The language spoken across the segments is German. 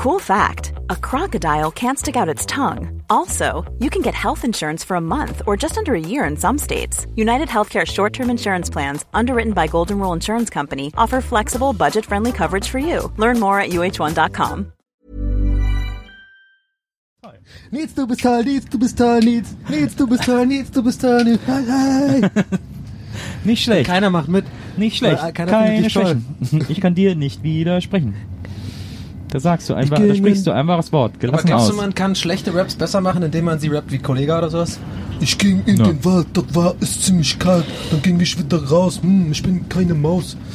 Cool fact a crocodile can't stick out its tongue. Also, you can get health insurance for a month or just under a year in some states. United Healthcare short term insurance plans, underwritten by Golden Rule Insurance Company, offer flexible, budget friendly coverage for you. Learn more at uh1.com. Nils, du bist toll, Nils, du bist toll, Nils, Nils, du bist toll, Nils, du bist toll, Nils. Hey, hey. Nicht schlecht. Keiner macht mit. Nicht schlecht. Keiner Keine. Schwächen. Ich kann dir nicht widersprechen. Da sagst du einfach, da sprichst du einfach das Wort. Aber Gelassen glaubst aus. du, man kann schlechte Raps besser machen, indem man sie rappt wie Kollega oder sowas? Ich ging in Ja. den Wald, dort war es ziemlich kalt. Dann ging ich wieder raus. Hm, ich bin keine Maus.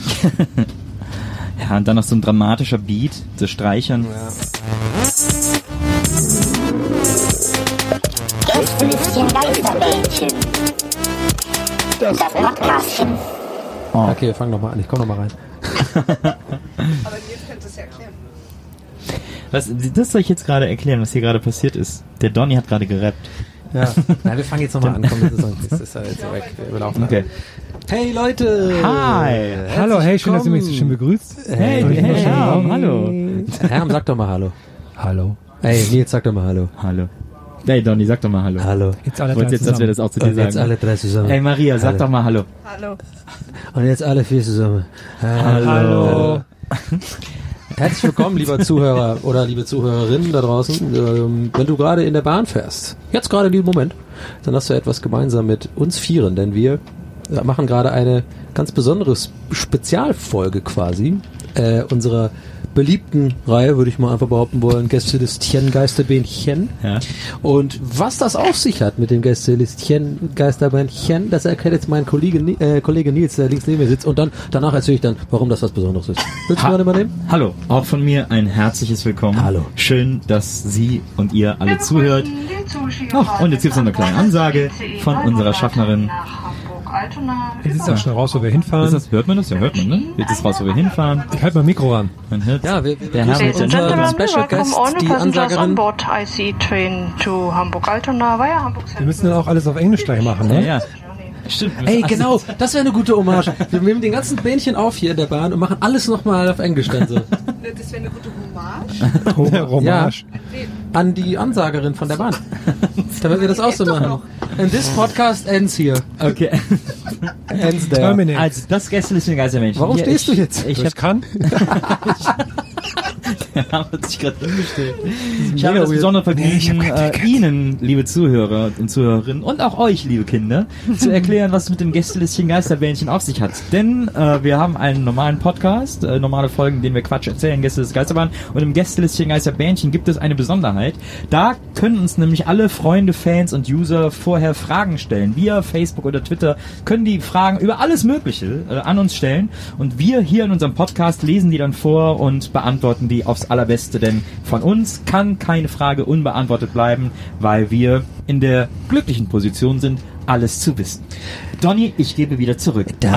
Ja, und dann noch so ein dramatischer Beat, so Streichern. Gästelistchen Geisterbällchen. Das Podcastchen. Oh. Okay, fang doch mal an. Ich komm noch mal rein. Was, das soll ich jetzt gerade erklären, was hier gerade passiert ist. Der Donny hat gerade gerappt. Ja. Nein, wir fangen jetzt nochmal an. Komm, das ist, das ist ja jetzt weg. Wir laufen. Okay. Hey Leute! Hi. Hallo, hey, schön, dass ihr mich so schön willkommen. begrüßt. Hey, hey, schön ja, sagen? hallo. Herm, sag doch mal Hallo. Hallo. Hey, Nils, sag doch mal Hallo. Hallo. Hey Donny, sag doch mal Hallo. Hallo. Jetzt alle drei jetzt, dass wir das auch zu dir Und jetzt sagen. alle drei zusammen. Hey Maria, sag Hallo. doch mal Hallo. Und jetzt alle vier zusammen. Hallo. Herzlich willkommen, lieber Zuhörer oder liebe Zuhörerinnen da draußen. Ähm, wenn du gerade in der Bahn fährst, jetzt gerade in diesem Moment, dann hast du etwas gemeinsam mit uns Vieren, denn wir äh, machen gerade eine ganz besondere Spezialfolge quasi äh, unserer beliebten Reihe, würde ich mal einfach behaupten wollen, Gästelistchen, Geisterbähnchen. Ja. Und was das auf sich hat mit dem Gästelistchen, Geisterbähnchen, das erklärt jetzt mein Kollege, äh, Kollege Nils, der links neben mir sitzt. Und dann danach erzähle ich dann, warum das was Besonderes ist. Willst du Ha- mal übernehmen? Hallo, auch von mir ein herzliches Willkommen. Hallo. Schön, dass Sie und ihr alle zuhört. Ach, und jetzt gibt's noch eine kleine Ansage von unserer Schaffnerin. Jetzt ist auch schon raus, wo wir Ist hinfahren. das, hört man das? Ja, hört man, ne? Jetzt ist raus, wo wir hinfahren. Ich halte mal Mikro ran. Man hört Ja, wir, wir Der Herr begrüßen mit den unseren. Special Guest, die Ansagerin. board IC train to Hamburg Altona via Hamburg Wir müssen dann auch alles auf Englisch gleich machen, Ja, ne? ja. Stimmt. Ey, genau, das wäre eine gute Hommage. Wir nehmen den ganzen Bähnchen auf hier in der Bahn und machen alles nochmal auf Englisch dann so. Das wäre eine gute Hommage. Hommage. An die Ansagerin von der Bahn. Damit wir das auch so machen. And this podcast ends here. Okay. Ends there. Terminate. Also, das Gästelistchen Geistermännchen. Warum Hier, stehst ich, du jetzt? Ich Ich hab, kann. der Herr hat sich gerade hingestellt. Ich habe das besondere Nee, Vergnügen, kein äh. Ihnen, liebe Zuhörer und Zuhörerinnen, und auch euch, liebe Kinder, zu erklären, was es mit dem Gästelistchen Geisterbähnchen auf sich hat. Denn äh, wir haben einen normalen Podcast, äh, normale Folgen, in denen wir Quatsch erzählen, Gäste des Geisterbahn. Und im Gästelistchen Geisterbähnchen gibt es eine Besonderheit. Da können uns nämlich alle Freunde, Fans und User vorher Fragen stellen. Via Facebook oder Twitter können die Fragen über alles Mögliche äh, an uns stellen. Und wir hier in unserem Podcast lesen die dann vor und beantworten die aufs Allerbeste. Denn von uns kann keine Frage unbeantwortet bleiben, weil wir in der glücklichen Position sind, alles zu wissen. Donny, ich gebe wieder zurück dich.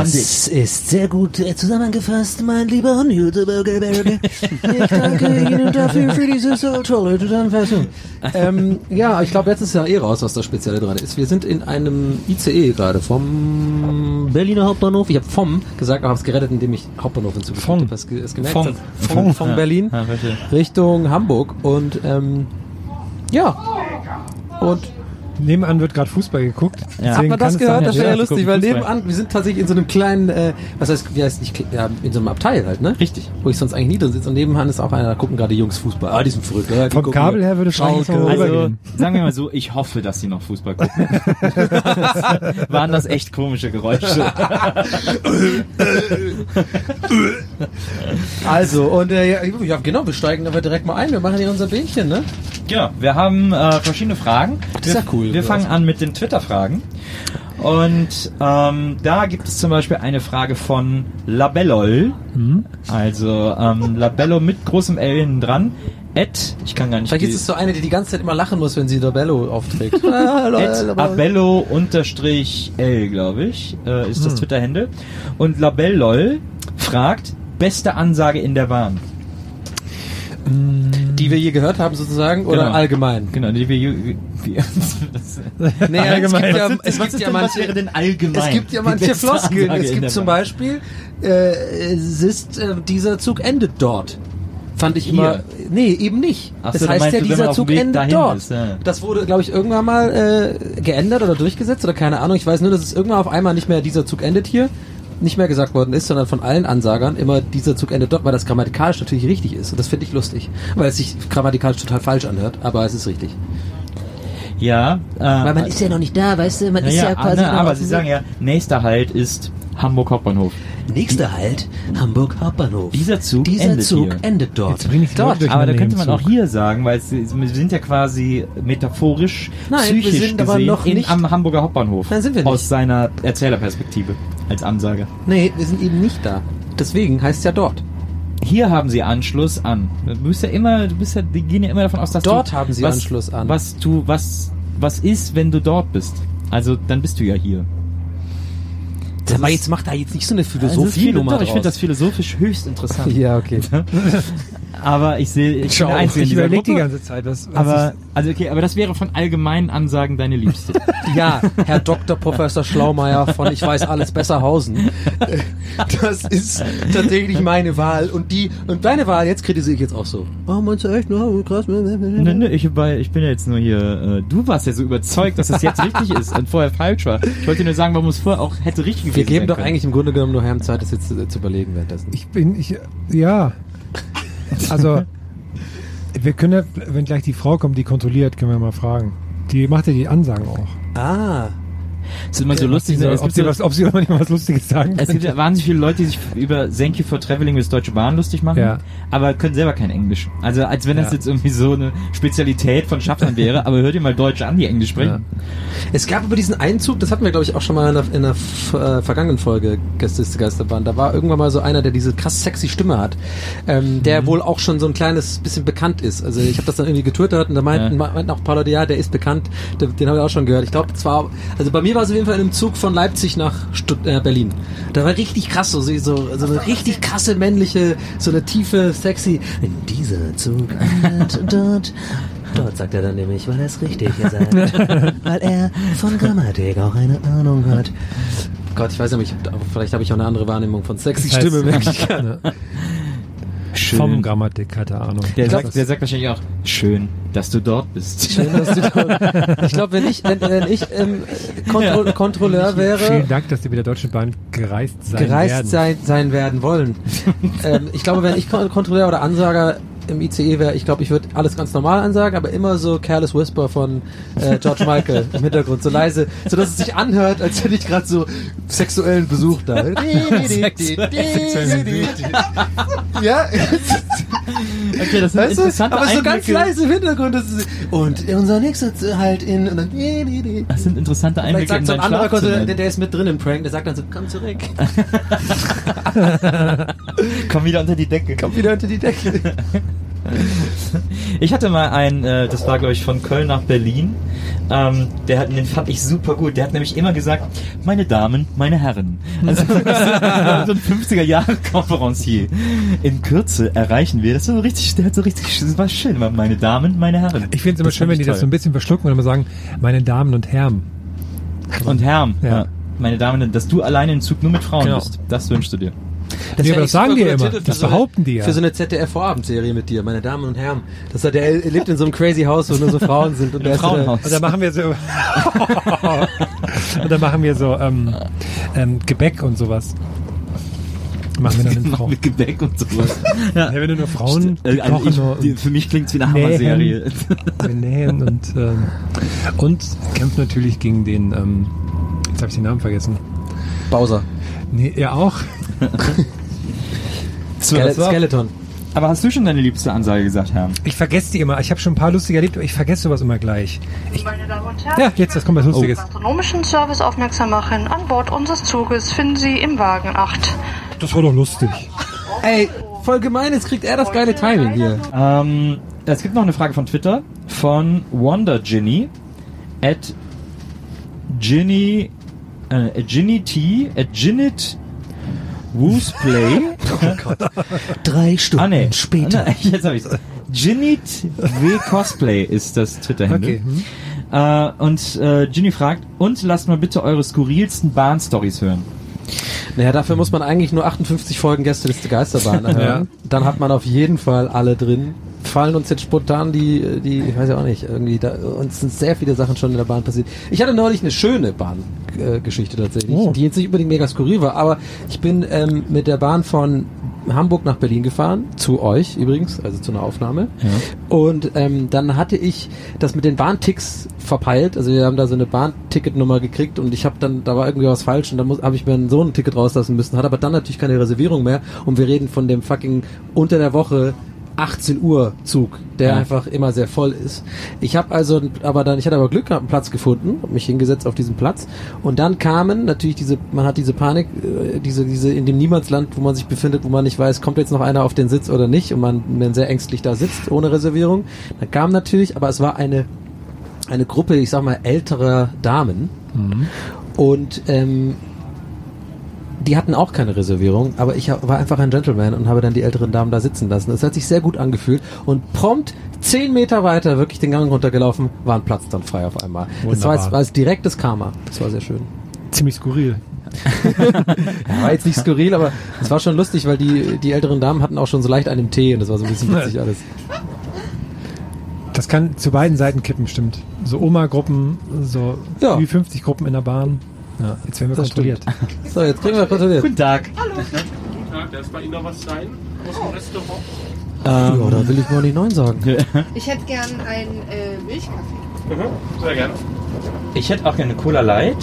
ist sehr gut äh, zusammengefasst, mein lieber YouTuber-Gebirge. Ich danke Ihnen dafür für diese so tolle Zusammenfassung. ähm, ja, ich glaube, jetzt ist ja eh raus, was das Spezielle dran ist. Wir sind in einem ICE gerade vom Berliner Hauptbahnhof. Ich habe vom gesagt, aber habe es gerettet, indem ich Hauptbahnhof hinzugefügt Vom. habe. Es ge- es gemerkt Vom. Vom, von Ja. Berlin Ja. Richtung Hamburg. Und ähm, ja, und Nebenan wird gerade Fußball geguckt. Ja. Hat man das gehört? Das wäre ja Ja, lustig, weil Fußball. nebenan, wir sind tatsächlich in so einem kleinen, äh, was heißt, wie heißt nicht, ja, in so einem Abteil halt, ne? Richtig. Wo ich sonst eigentlich nie drin sitze und nebenan ist auch einer, da gucken gerade die Jungs Fußball. Ah, die sind verrückt, oder? Die Vom Kabel her würde es eigentlich Schalke. so Also, rübergehen. sagen wir mal so, ich hoffe, dass sie noch Fußball gucken. das waren das echt komische Geräusche. Also, und äh, ja, genau, wir steigen aber direkt mal ein, wir machen hier unser Bähnchen, ne? Genau, wir haben äh, verschiedene Fragen. Das ist ja cool. Wir fangen an mit den Twitter-Fragen. Und ähm, da gibt es zum Beispiel eine Frage von Labellol. Mhm. Also ähm, Labello mit großem L hinten dran. Ed, ich kann gar nicht Vielleicht ist es so eine, die die ganze Zeit immer lachen muss, wenn sie Dobello aufträgt. Ah, At Abello unterstrich L, glaube ich, äh, ist das Hm. Twitter-Handle. Und Labellol fragt, beste Ansage in der Bahn. Die wir je gehört haben sozusagen, oder Genau. allgemein? Genau, die wir... Wie, Nee, Allgemein. Es gibt ja, es gibt ja denn, was manche, wäre denn allgemein? Es gibt ja manche Floskeln. Ansage Es gibt zum? Beispiel, äh, es ist, äh, dieser Zug endet dort. fand ich Hier? immer. Nee, eben nicht. Ach das so, heißt ja, dieser Zug endet dort. ist, ja. Das wurde, glaube ich, irgendwann mal äh, geändert oder durchgesetzt oder keine Ahnung. Ich weiß nur, dass es irgendwann auf einmal nicht mehr dieser Zug endet hier nicht mehr gesagt worden ist, sondern von allen Ansagern immer dieser Zug endet dort, weil das grammatikalisch natürlich richtig ist. Und das finde ich lustig, weil es sich grammatikalisch total falsch anhört, aber es ist richtig. Ja, äh, Weil man ist ja noch nicht da, weißt du? Man ja, ist ja, ja, quasi. ne, aber sie sagen ja, nächster Halt ist Hamburg Hauptbahnhof. Nächster Halt, Hamburg Hauptbahnhof. Dieser Zug Dieser endet Zug hier. endet dort. Jetzt bring ich dort. Aber da könnte man auch hier sagen, weil es, wir sind ja quasi metaphorisch, Nein, wir psychisch sind aber gesehen noch in, nicht- am Hamburger Hauptbahnhof. Nein, sind wir Aus nicht. seiner Erzählerperspektive als Ansage. Nee, wir sind eben nicht da. Deswegen heißt es ja dort. Hier haben sie Anschluss an. Du bist ja immer, du bist ja, die gehen ja immer davon aus, dass Dort du, haben sie was, Anschluss an. Was du, was, was ist, wenn du dort bist? Also dann bist du ja hier. Das aber jetzt macht da jetzt nicht so eine Philosophie-Nummer ich finde das philosophisch höchst interessant. Ja, okay. Aber ich sehe, ich Schau, bin der Einzige in ich überlege die ganze Zeit, was, was Aber, also okay, aber das wäre von allgemeinen Ansagen deine Liebste. Ja, Herr Dr. Professor Schlaumeier von Ich weiß alles Besserhausen. Äh, Das ist tatsächlich meine Wahl. Und die, und deine Wahl, jetzt kritisiere ich jetzt auch so. Oh, meinst du echt? No, krass. Nö, nö, ich, war- ich bin ja jetzt nur hier, äh, du warst ja so überzeugt, dass es jetzt richtig ist und vorher falsch war. Ich wollte nur sagen, warum es vorher auch hätte richtig gewesen Wir geben doch können. eigentlich im Grunde genommen nur Herrn Zeit, das jetzt zu, zu überlegen währenddessen. Ich bin, ich, ja. Also, wir können ja, wenn gleich die Frau kommt, die kontrolliert, können wir mal fragen. Die macht ja die Ansagen auch. Ah. Es ist immer so Was lustig, sie so, es ob, gibt sie so, was, ob sie manchmal was Lustiges sagen es gibt ja wahnsinnig viele Leute, die sich über Thank you for traveling with Deutsche Bahn lustig machen, Ja. aber können selber kein Englisch. Also als wenn das Ja. jetzt irgendwie so eine Spezialität von Schaffnern wäre, aber hört ihr mal Deutsche an, die Englisch sprechen. Es gab aber diesen Einzug, das hatten wir glaube ich auch schon mal in einer, in f- äh, vergangenen Folge Gästeliste Geisterbahn. Da war irgendwann mal so einer, der diese krass sexy Stimme hat, ähm, der wohl auch schon so ein kleines bisschen bekannt ist. Also ich habe das dann irgendwie getwittert und da meinten, Ja. meinten auch ein paar Leute, ja, der ist bekannt, den, den habe ich auch schon gehört. Ich glaube, zwar, also bei mir war es auf jeden Fall in einem Zug von Leipzig nach Stutt äh, Berlin. Da war richtig krass, so, so, so eine richtig krasse männliche, so eine tiefe, sexy. In dieser Zug endet dort. Dort sagt er dann nämlich, weil er es richtig gesagt weil er von Grammatik auch eine Ahnung hat. Gott, ich weiß ja nicht, vielleicht habe ich auch eine andere Wahrnehmung von sexy Das heißt- Stimme, merke ich gerade. Vom Grammatik, keine Ahnung. Der, sagt, der sagt wahrscheinlich auch, schön, dass du dort bist. Schön, dass du dort- Ich glaube, wenn ich, wenn, wenn ich ähm, Kontro Kontrolleur wäre, Vielen Dank, dass Sie mit der Deutschen Bahn gereist sein gereist werden. sein, sein werden wollen. ähm, ich glaube, wenn ich Kon- Kontrolleur oder Ansager im ICE wäre, ich glaube, ich würde alles ganz normal ansagen, aber immer so Careless Whisper von äh, George Michael im Hintergrund, so leise, so dass es sich anhört, als hätte ich gerade so sexuellen Besuch da. ja, Okay, das sind weißt du? interessante Aber so ganz leise im Hintergrund. Das ist, und unser nächster halt in. Und dann, Das sind interessante Vielleicht Einblicke in sagt so ein anderer Kontrolleur, der, der ist mit drin im Prank, der sagt dann so, komm zurück. Komm wieder unter die Decke. Komm wieder unter die Decke. Ich hatte mal einen, äh, das war glaube ich von Köln nach Berlin. Ähm, der hat, den fand ich super gut. Der hat nämlich immer gesagt, meine Damen, meine Herren. Also so ein 50er Jahre Konferencier. In Kürze erreichen wir. Das war so richtig, der hat so richtig, das war schön, meine Damen, meine Herren. Ich finde es immer Das schön, wenn die ich das so ein toll. bisschen verschlucken und immer sagen, meine Damen und Herren. Und Herren, Ja. ja. meine Damen, dass du alleine im Zug nur mit Frauen Genau. bist. Das wünschst du dir. Nee, wär aber das sagen die guter immer. Das so behaupten die ja. Für so eine ZDF-Vorabendserie mit dir, meine Damen und Herren. Das hat, der er lebt in so einem crazy Haus, wo nur so Frauen sind. Und der ist so der- Frauenhaus. Und dann machen wir so. und dann machen wir so ähm, ähm, Gebäck und sowas. Machen wir dann in Frauen. Mit Gebäck und sowas. ja. Ja, wenn du nur Frauen Äh, also kochen ich, nur die, für mich klingt's wie eine. Hammer-Serie. wir nähen und ähm, und kämpft natürlich gegen den. Ähm, jetzt habe ich den Namen vergessen. Bowser. Nee, er auch. Skele das war- Skeleton. Aber hast du schon deine liebste Ansage gesagt, Herr? Ich vergesse die immer. Ich habe schon ein paar lustige erlebt, aber ich vergesse sowas immer gleich. Meine Damen und Herren, Ja, jetzt, das kommt was Lustiges. gastronomischen Service aufmerksam machen. An Bord unseres Zuges finden Sie im Wagen 8. Das war doch lustig. Ey, voll gemein, jetzt kriegt er das geile Timing hier. Ähm, es gibt noch eine Frage von Twitter von Wonder Ginny at Ginny äh, at Ginny T at Ginit Woos Play. Drei Stunden ah nee, später. Ah, nee, jetzt habe ich's. Ginit W Cosplay ist das Twitter-Handle. Okay. Hm. Äh, und äh, Ginny fragt, und lasst mal bitte eure skurrilsten Bahn-Stories hören. Naja, dafür muss man eigentlich nur 58 Folgen Gästeliste Geisterbahn hören. Ja. Dann hat man auf jeden Fall alle drin. Fallen uns jetzt spontan die, die, ich weiß ja auch nicht, irgendwie, da, uns sind sehr viele Sachen schon in der Bahn passiert. Ich hatte neulich eine schöne Bahngeschichte äh, Geschichte tatsächlich, Oh. die jetzt nicht unbedingt mega skurril war, aber ich bin ähm, mit der Bahn von Hamburg nach Berlin gefahren, zu euch übrigens, also zu einer Aufnahme. Und ähm, dann hatte ich das mit den Bahnticks verpeilt. Also wir haben da so eine Bahnticketnummer gekriegt und ich habe dann, da war irgendwie was falsch und dann muss- habe ich mir so ein Ticket rauslassen müssen, hat aber dann natürlich keine Reservierung mehr und wir reden von dem fucking unter der Woche 18 Uhr Zug, der Ja. einfach immer sehr voll ist. Ich habe also, aber dann, ich hatte aber Glück gehabt, einen Platz gefunden, mich hingesetzt auf diesen Platz und dann kamen natürlich diese, man hat diese Panik, äh, diese, diese in dem Niemandsland, wo man sich befindet, wo man nicht weiß, kommt jetzt noch einer auf den Sitz oder nicht und man, man sehr ängstlich da sitzt ohne Reservierung. Dann kam natürlich, aber es war eine eine Gruppe, ich sag mal älterer Damen und ähm, die hatten auch keine Reservierung, aber ich war einfach ein Gentleman und habe dann die älteren Damen da sitzen lassen. Das hat sich sehr gut angefühlt und prompt zehn Meter weiter, wirklich den Gang runtergelaufen, war ein Platz dann frei auf einmal. Das war Wunderbar. jetzt war jetzt direktes Karma. Das war sehr schön. Ziemlich skurril. War jetzt nicht skurril, aber es war schon lustig, weil die, die älteren Damen hatten auch schon so leicht einen Tee und das war so ein bisschen witzig alles. Das kann zu beiden Seiten kippen, stimmt. So Oma-Gruppen, so Ja. wie 50 Gruppen in der Bahn. Ja, jetzt werden wir Das kontrolliert. So, jetzt kriegen wir kontrolliert. Guten Tag. Guten Tag, darf bei Ihnen noch was sein? Aus dem Restaurant? ja, da will ich mal nicht Nein sagen. Ich hätte gern einen äh, Milchkaffee. Mhm, sehr gerne. Ich hätte auch gerne Cola Light.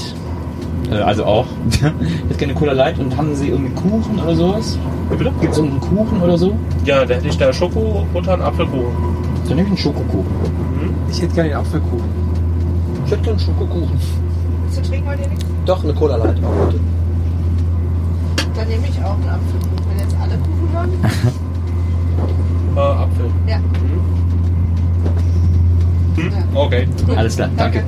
Äh, also auch. ich hätte gerne Cola Light und haben Sie irgendwie Kuchen oder sowas? Bitte? Gibt es irgendeinen Kuchen oder so? Ja, da hätte ich da Schoko, Butter und Apfelkuchen. Dann nehme ich einen Schokokuchen. Ich hätte gerne den Apfelkuchen. Ich hätte einen Schokokuchen. Zu trinken wollt ihr nichts? Doch, eine Cola Light. auch bitte. Dann nehme ich auch einen Apfelkuchen. Wenn jetzt alle Kuchen wollen. Äh, Apfel. Ja. Hm? Okay. Alles klar, danke.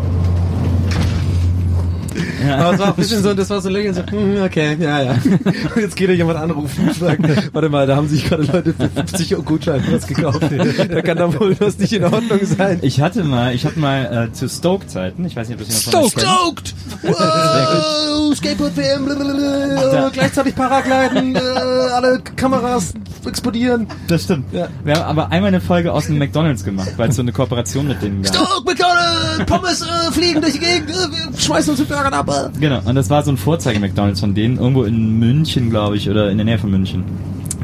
Aber es war ein bisschen so, das war so lächeln, so, hm, okay, ja, ja. Und jetzt geht ja jemand anrufen und sagt, warte mal, da haben sich gerade Leute für 50 Euro Gutschein was gekauft. Da kann da wohl was nicht in Ordnung sein. Ich hatte mal, ich hatte mal äh, zu Stoke-Zeiten, ich weiß nicht, ob das jemand von kennt. Stoked! Wow, Skateboard WM, blablabla, gleichzeitig Paragliden, äh, alle Kameras explodieren. Das stimmt. Ja. Wir haben aber einmal eine Folge aus dem McDonalds gemacht, weil es so eine Kooperation mit denen gab. Stoke, McDonald's, Pommes äh, fliegen durch die Gegend, äh, wir schmeißen uns mit Burgern ab. Äh. Genau, und das war so ein Vorzeige-McDonalds von denen, irgendwo in München, glaube ich, oder in der Nähe von München.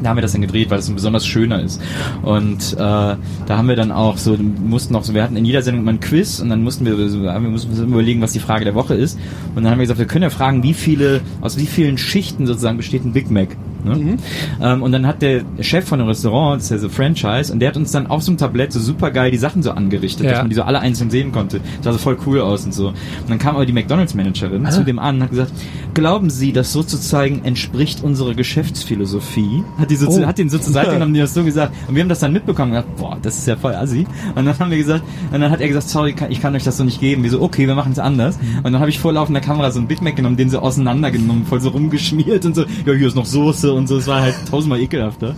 Da haben wir das dann gedreht, weil es ein besonders schöner ist. Und äh, da haben wir dann auch so, mussten auch so, wir hatten in jeder Sendung mal ein Quiz und dann mussten wir, wir mussten überlegen, was die Frage der Woche ist. Und dann haben wir gesagt, wir können ja fragen, wie viele, aus wie vielen Schichten sozusagen besteht ein Big Mac. Ne? Ähm, und dann hat der Chef von dem Restaurant, das ist ja so Franchise, und der hat uns dann auf so einem Tablett so super geil die Sachen so angerichtet, Ja. dass man die so alle einzeln sehen konnte. Das sah so voll cool aus und so. Und dann kam aber die McDonalds-Managerin zu dem an und hat gesagt, glauben Sie, das sozusagen entspricht unserer Geschäftsphilosophie? Hat die so, Oh. hat den so zur Seite genommen, die das so gesagt. Und wir haben das dann mitbekommen und gedacht, boah, das ist ja voll assi. Und dann haben wir gesagt, und dann hat er gesagt, sorry, ich kann euch das so nicht geben. Wir so, okay, wir machen es anders. Und dann habe ich vor laufender Kamera so einen Big Mac genommen, den so auseinandergenommen, voll so rumgeschmiert und so, ja, hier ist noch Soße und so. Es war halt tausendmal ekelhafter.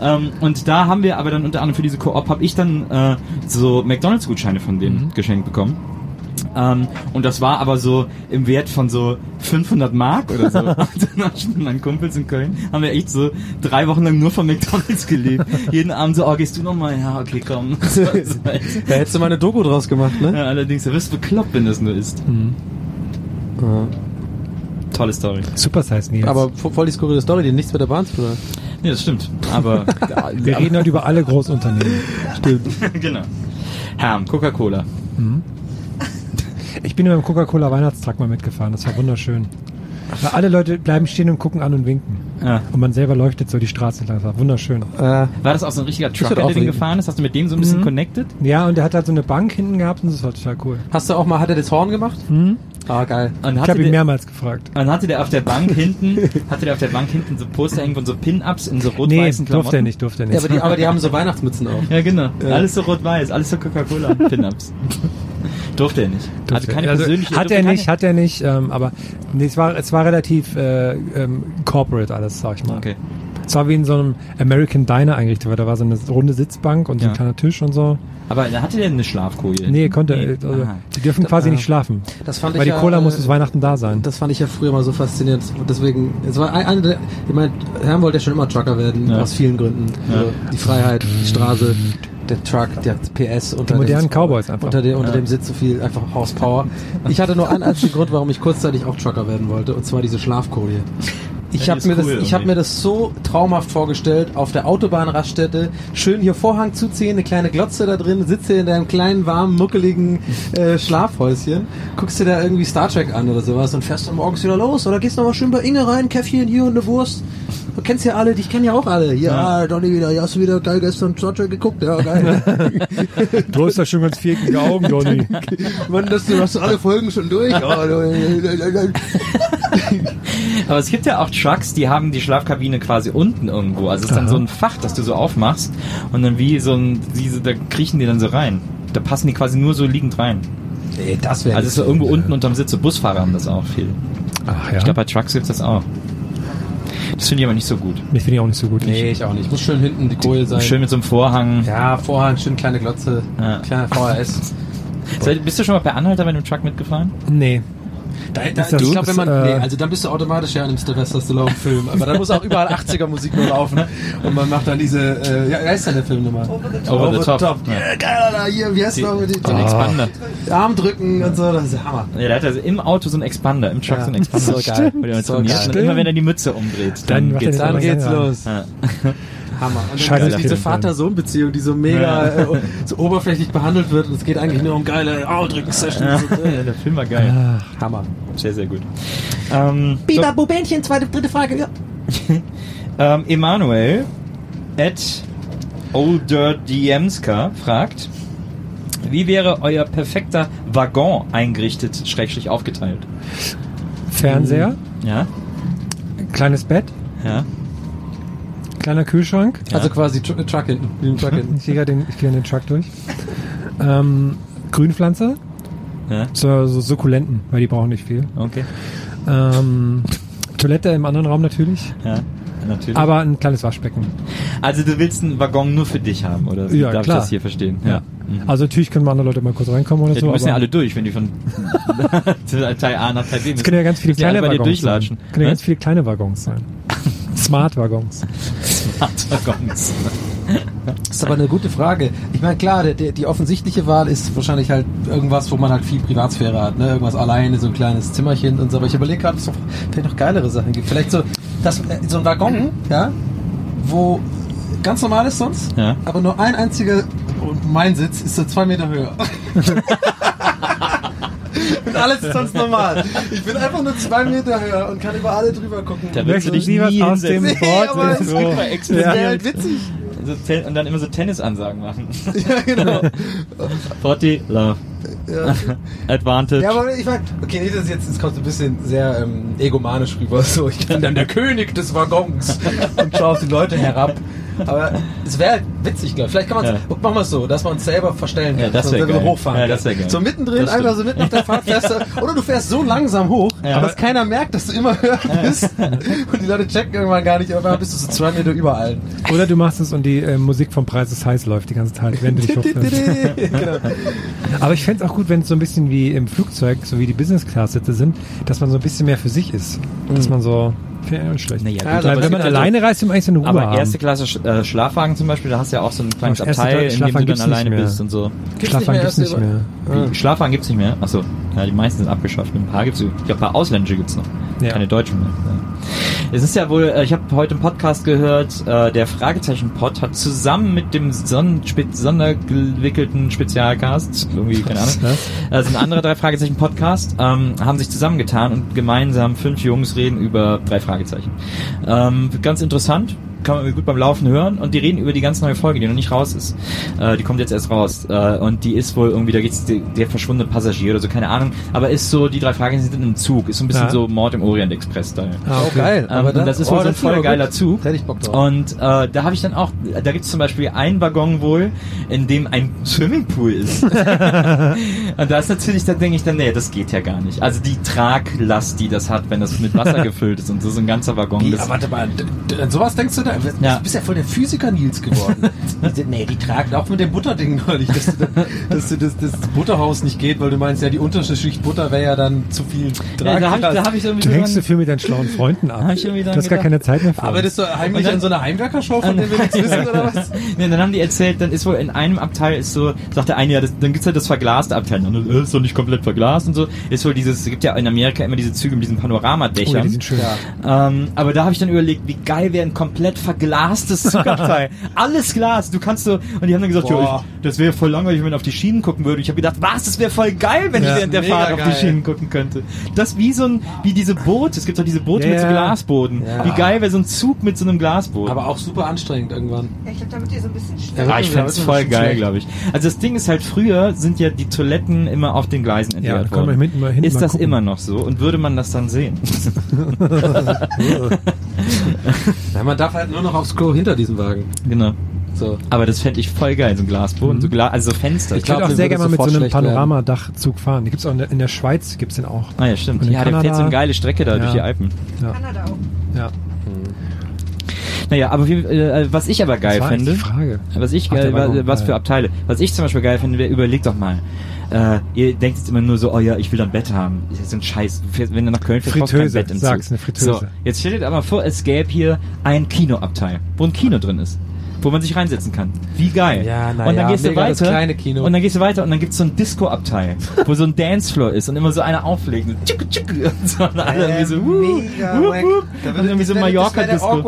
Ähm, und da haben wir aber dann unter anderem für diese Koop habe ich dann äh, so McDonalds-Gutscheine von denen geschenkt bekommen. Ähm, und das war aber so im Wert von so 500 Mark oder so. und dann mit meinen Kumpels in Köln, haben wir echt so drei Wochen lang nur von McDonalds gelebt. Jeden Abend so, oh, gehst du nochmal? Ja, okay, komm. So, so halt. Da hättest du mal eine Doku draus gemacht, ne? ja, allerdings, du wirst bekloppt, wenn das nur ist. Ja. Tolle Story. Super Size Nils. Aber vo- voll die skurrile Story, die nichts mit der Bahn zu tun hat. Nee, das stimmt. Aber, wir reden heute über alle Großunternehmen. genau. Herm, Coca-Cola. Ich bin in meinem Coca-Cola Weihnachtstrakt mal mitgefahren. Das war wunderschön. Weil alle Leute bleiben stehen und gucken an und winken. Ja. Und man selber leuchtet so die Straße. Das war wunderschön. Äh, War das auch so ein richtiger Trucker, wird der den gefahren ist? Hast du mit dem so ein bisschen Mhm. connected? Ja, und der hat halt so eine Bank hinten gehabt und das war total cool. hast du auch mal, hat er das Horn gemacht? Mhm. Ah, geil. Und Ich habe ihn mehrmals gefragt. Und dann hatte der auf der Bank hinten, hatte der auf der Bank hinten so Poster hängen von so Pin-Ups in so Nee, rot-weißen Klamotten. durfte er nicht, durfte er nicht. Ja, aber die, aber die haben so Weihnachtsmützen auf. Ja, genau. Ja. Alles so rot-weiß, alles so Coca-Cola Pin-Ups. Durfte er nicht. Durfte Also keine er. persönliche Hat er nicht, hat er nicht, ähm, aber nee, es war, es war relativ äh, ähm, corporate alles, sag ich mal. Okay. Es war wie in so einem American Diner eingerichtet, weil da war so eine runde Sitzbank und so Ja. ein kleiner Tisch und so. Aber hatte der eine Schlafkoje? Nee, konnte, Nee. also, Aha. die dürfen quasi nicht schlafen. Das fand Weil ich die ja, Cola muss äh, bis Weihnachten da sein. Das fand ich ja früher mal so faszinierend. Und deswegen, es war ein- eine der, ich meine, Herrn wollte ja schon immer Trucker werden, Ja. aus vielen Gründen. Ja. Also die Freiheit, die Straße, der Truck, der PS unter, modernen dem, Cowboys einfach. unter, der, unter Ja. dem Sitz so viel einfach Horsepower. Ich hatte nur einen einzigen Grund, warum ich kurzzeitig auch Trucker werden wollte, und zwar diese Schlafkoje. Ich habe mir, ist das- cool ich hab mir das so traumhaft vorgestellt, auf der Autobahnraststätte, schön hier Vorhang zuziehen, eine kleine Glotze da drin, sitze in deinem kleinen, warmen, muckeligen äh, Schlafhäuschen, guckst dir da irgendwie Star Trek an oder sowas und fährst dann morgens wieder los oder gehst nochmal schön bei Inge rein, Käffchen hier und eine Wurst. Du kennst ja alle, dich kennen ja auch alle. Ja, Ja. Donny wieder, ja, hast du wieder geil gestern Star Trek geguckt, ja, geil. Du hast da schon ganz viereckige Augen, Donny. Mann, das, du hast alle Folgen schon durch. Aber es gibt ja auch Trucks, die haben die Schlafkabine quasi unten irgendwo. Also es ist dann so ein Fach, das du so aufmachst und dann wie so ein, diese, da kriechen die dann so rein. Da passen die quasi nur so liegend rein. Nee, das wäre Also es ist so irgendwo unten unterm Sitz. So Busfahrer haben das auch viel. Ach ja. Ich glaube, bei Trucks gibt's das auch. Das finde ich aber nicht so gut. ich finde ich auch nicht so gut. Nee, ich auch nicht. Muss schön hinten die Koje sein. Schön mit so einem Vorhang. Ja, Vorhang, schön kleine Glotze, Ja. kleiner VHS. Seid- Bist du schon mal per Anhalter bei einem Truck mitgefahren? Nee. Da, da, ich glaube, wenn man, äh, nee, also dann bist du automatisch ja in einem Sylvester Stallone Film, aber dann muss auch überall 80er Musik nur laufen und man macht dann diese, äh, ja, wer ist denn der Film nochmal? Over the Top. Ja. Ja, geil, Alter, hier, wie heißt Die, noch mit so ein Expander. den Arm drücken und so, das ist der Hammer. Ja, der hat also im Auto so einen Expander, im Truck Ja. so einen Expander. So geil. So geil. Und immer wenn er die Mütze umdreht, dann, Dann er geht's den Dann geht's los. Ja. Hammer. Und dann Scheiße, diese. Vater-Sohn-Beziehung, die so mega äh, so oberflächlich behandelt wird und es geht eigentlich nur um geile Armdrücken-Sessions. Ja, der Film war geil. Hammer. Sehr, sehr gut. Ähm, Biber, Bobänchen, zweite, dritte Frage. Ja. Ähm, Emanuel at OlderDMska fragt, wie wäre euer perfekter Waggon eingerichtet, schrägstrich aufgeteilt? Fernseher, Ja? kleines Bett, Ja? Kleiner Kühlschrank. Also quasi Tr Truck hinten. Truck hinten. Ich gehe den, ich gehe den Truck durch. Ähm, Grünpflanze, Ja? so, so Sukkulenten, weil die brauchen nicht viel. Okay. Ähm, Toilette im anderen Raum natürlich, Ja, natürlich. aber ein kleines Waschbecken. also du willst einen Waggon nur für dich haben, oder? Ja, Darf klar. ich das hier verstehen? Ja. Mhm. Also natürlich können andere Leute mal kurz reinkommen oder Ja, so. die müssen ja alle durch, wenn die von Teil A nach Teil B müssen. es können ja ganz viele kleine Waggons sein. Können ja ganz viele kleine Waggons sein. Smart-Waggons. Waggons. Das ist aber eine gute Frage. Ich meine, klar, der, der, die offensichtliche Wahl ist wahrscheinlich halt irgendwas, wo man halt viel Privatsphäre hat. Ne? Irgendwas alleine, so ein kleines Zimmerchen und so. Aber ich überlege gerade, ob es noch, vielleicht noch geilere Sachen gibt. Vielleicht so, das, äh, so ein Waggon, ja, wo ganz normal ist sonst, Ja. aber nur ein einziger, und mein Sitz ist so zwei Meter höher. alles ist sonst normal. Ich bin einfach nur zwei Meter höher und kann über alle drüber gucken. Da willst du dich nie was aus dem. Board aber so. Das wäre halt witzig. So und dann immer so Tennisansagen machen. Ja, genau. 40, Love. Ja. Advantage. Ja, aber ich meine, okay, nicht, dass jetzt, es kommt ein bisschen sehr ähm, egomanisch rüber. So, ich bin dann der König des Waggons und schaue auf die Leute herab. Aber es wäre halt witzig, glaube ich. Vielleicht kann man es, Ja. machen wir es so, dass man uns selber verstellen kann. Ja, das dass wär man selber geil. hochfahren Ja, das wär geil. So mittendrin, Das einfach so mitten auf der Fahrt fährst du, oder du fährst so langsam hoch, Ja. aber dass keiner merkt, dass du immer höher bist. Und die Leute checken irgendwann gar nicht, aber dann bist du so zwei Meter über allen. Oder du machst es und die äh, Musik vom Preis ist heiß läuft die ganze Zeit, wenn du dich hochfährst. genau. Aber ich fände es auch gut, wenn es so ein bisschen wie im Flugzeug, so wie die Business-Class-Sitze sind, dass man so ein bisschen mehr für sich ist. Dass man so, nicht schlecht. Naja, Also, Weil wenn es man gibt ja alleine reist, will man eigentlich so eine Ruhe Aber haben. erste Klasse Sch äh, Schlafwagen zum Beispiel, da hast du ja auch so ein kleines Abteil, in dem du dann gibt's alleine bist und so. Schlafwagen gibt's nicht mehr. Wie, Schlafwagen gibt's nicht mehr? Achso, ja, die meisten sind abgeschafft. Ein paar gibt's, ich glaube, ein paar ausländische gibt's noch. Ja. Keine deutschen mehr. Ja. Es ist ja wohl, äh, ich habe heute einen Podcast gehört, äh, der Fragezeichen-Pod hat zusammen mit dem sondergewickelten Spezialcast, irgendwie, keine Ahnung, also ein anderer drei Fragezeichen-Podcast, ähm, haben sich zusammengetan und gemeinsam fünf Jungs reden über drei Fragezeichen. Ähm, ganz interessant, kann man gut beim Laufen hören und die reden über die ganz neue Folge, die noch nicht raus ist. Äh, die kommt jetzt erst raus äh, und die ist wohl irgendwie, da geht's der, der verschwundene Passagier oder so, keine Ahnung, aber ist so, die drei Fragezeichen sind in einem Zug, ist so ein bisschen Ja. so Mord im Orient Express da. Ah, Oh, geil. Ähm, und das ist wohl so ein voll geiler Zug. Da hätte ich Bock drauf. Und äh, da habe ich dann auch, da gibt es zum Beispiel einen Waggon wohl, in dem ein Swimmingpool ist. und da ist natürlich, da denke ich dann, nee, das geht ja gar nicht. Also die Traglast, die das hat, wenn das mit Wasser gefüllt ist und so, so ein ganzer Waggon. Wie, aber warte mal, sowas denkst du da? Butter. Du Ja. bist ja voll der Physiker Nils geworden. Die- nee, die tragen auch mit dem Butterding neulich, dass, du, da- dass, du das, das Butterhaus nicht geht, weil du meinst, ja, die unterste Schicht Butter wäre ja dann zu viel Ja, da ich, Tragkraft. da hab ich irgendwie Du hängst so viel mit deinen schlauen Freunden ab. Hab ich irgendwie Du hast gar gedacht. keine Zeit mehr für das ist so heimlich dann- an so einer Heimwerkershow, von der wir nichts wissen, oder was? nee, dann haben die erzählt, dann ist wohl in einem Abteil ist so, sagt der eine, ja, das, dann gibt's halt das verglaste Abteil. Und dann, äh, ist doch nicht komplett verglast und so. Ist wohl dieses, es gibt ja in Amerika immer diese Züge mit diesen Oh, ja, Panoramadächern. die sind schön. Ähm, aber da habe ich dann überlegt, wie geil wäre ein komplett verglastes Zugabteil. Alles Glas. Du kannst so, und die haben dann gesagt, ja, Boah. ich, das wäre voll langweilig, wenn man auf die Schienen gucken würde. Ich habe gedacht, was, das wäre voll geil, wenn Ja, ich während der Fahrt auf geil. die Schienen gucken könnte. Das wie so ein, wie diese Boote. Es gibt doch diese Boote Ja, mit so ja. Glasboden. Ja. Wie geil wäre so ein Zug mit so einem Glasboden. Aber auch super anstrengend irgendwann. Ja, ich glaube, damit ihr so ein bisschen Ja, Ah, ich Ja, fände es ist voll geil, schlecht. glaube ich. Also das Ding ist halt, früher sind ja die Toiletten immer auf den Gleisen Ja, entleert man worden. hinten mal- hinten ist mal das gucken. immer noch so? Und würde man das dann sehen? Ja, man darf halt nur noch aufs Klo hinter diesem Wagen. genau. So. Aber das fände ich voll geil, so ein Glasboden, so Gla also so Fenster. Ich glaub, würde auch sehr gerne mal mit so einem. Panoramadachzug fahren. Die gibt's auch in der, in der Schweiz, gibt's den auch. ah ja, stimmt. Ja, der fährt so eine geile Strecke da Ja. durch die Alpen. Kanada auch. Ja, Naja, aber wie, äh, was ich aber geil das war finde, eigentlich die Frage. was ich geil, wa- Waggon, was für ja. Abteile, was ich zum Beispiel geil finde, wer überlegt doch mal. Äh, ihr denkt jetzt immer nur so, oh ja, ich will ein Bett haben. Das ist ein Scheiß. Wenn du nach Köln fährst, brauchst du kein Bett im sag's, Zug. eine Fritteuse. So, jetzt stellt dir aber vor, es gäbe hier ein Kinoabteil, wo ein Kino drin ist. Wo man sich reinsetzen kann. Wie geil. Ja, na und dann ja, gehst du weiter. kleine Kino. Und dann gehst du weiter und dann gibt's so ein Disco-Abteil, wo so ein Dancefloor ist und immer so einer auflegt. So, tschicke, tschicke, und so, und alle irgendwie so, wack. wup. Da Und irgendwie so Mallorca-Disco.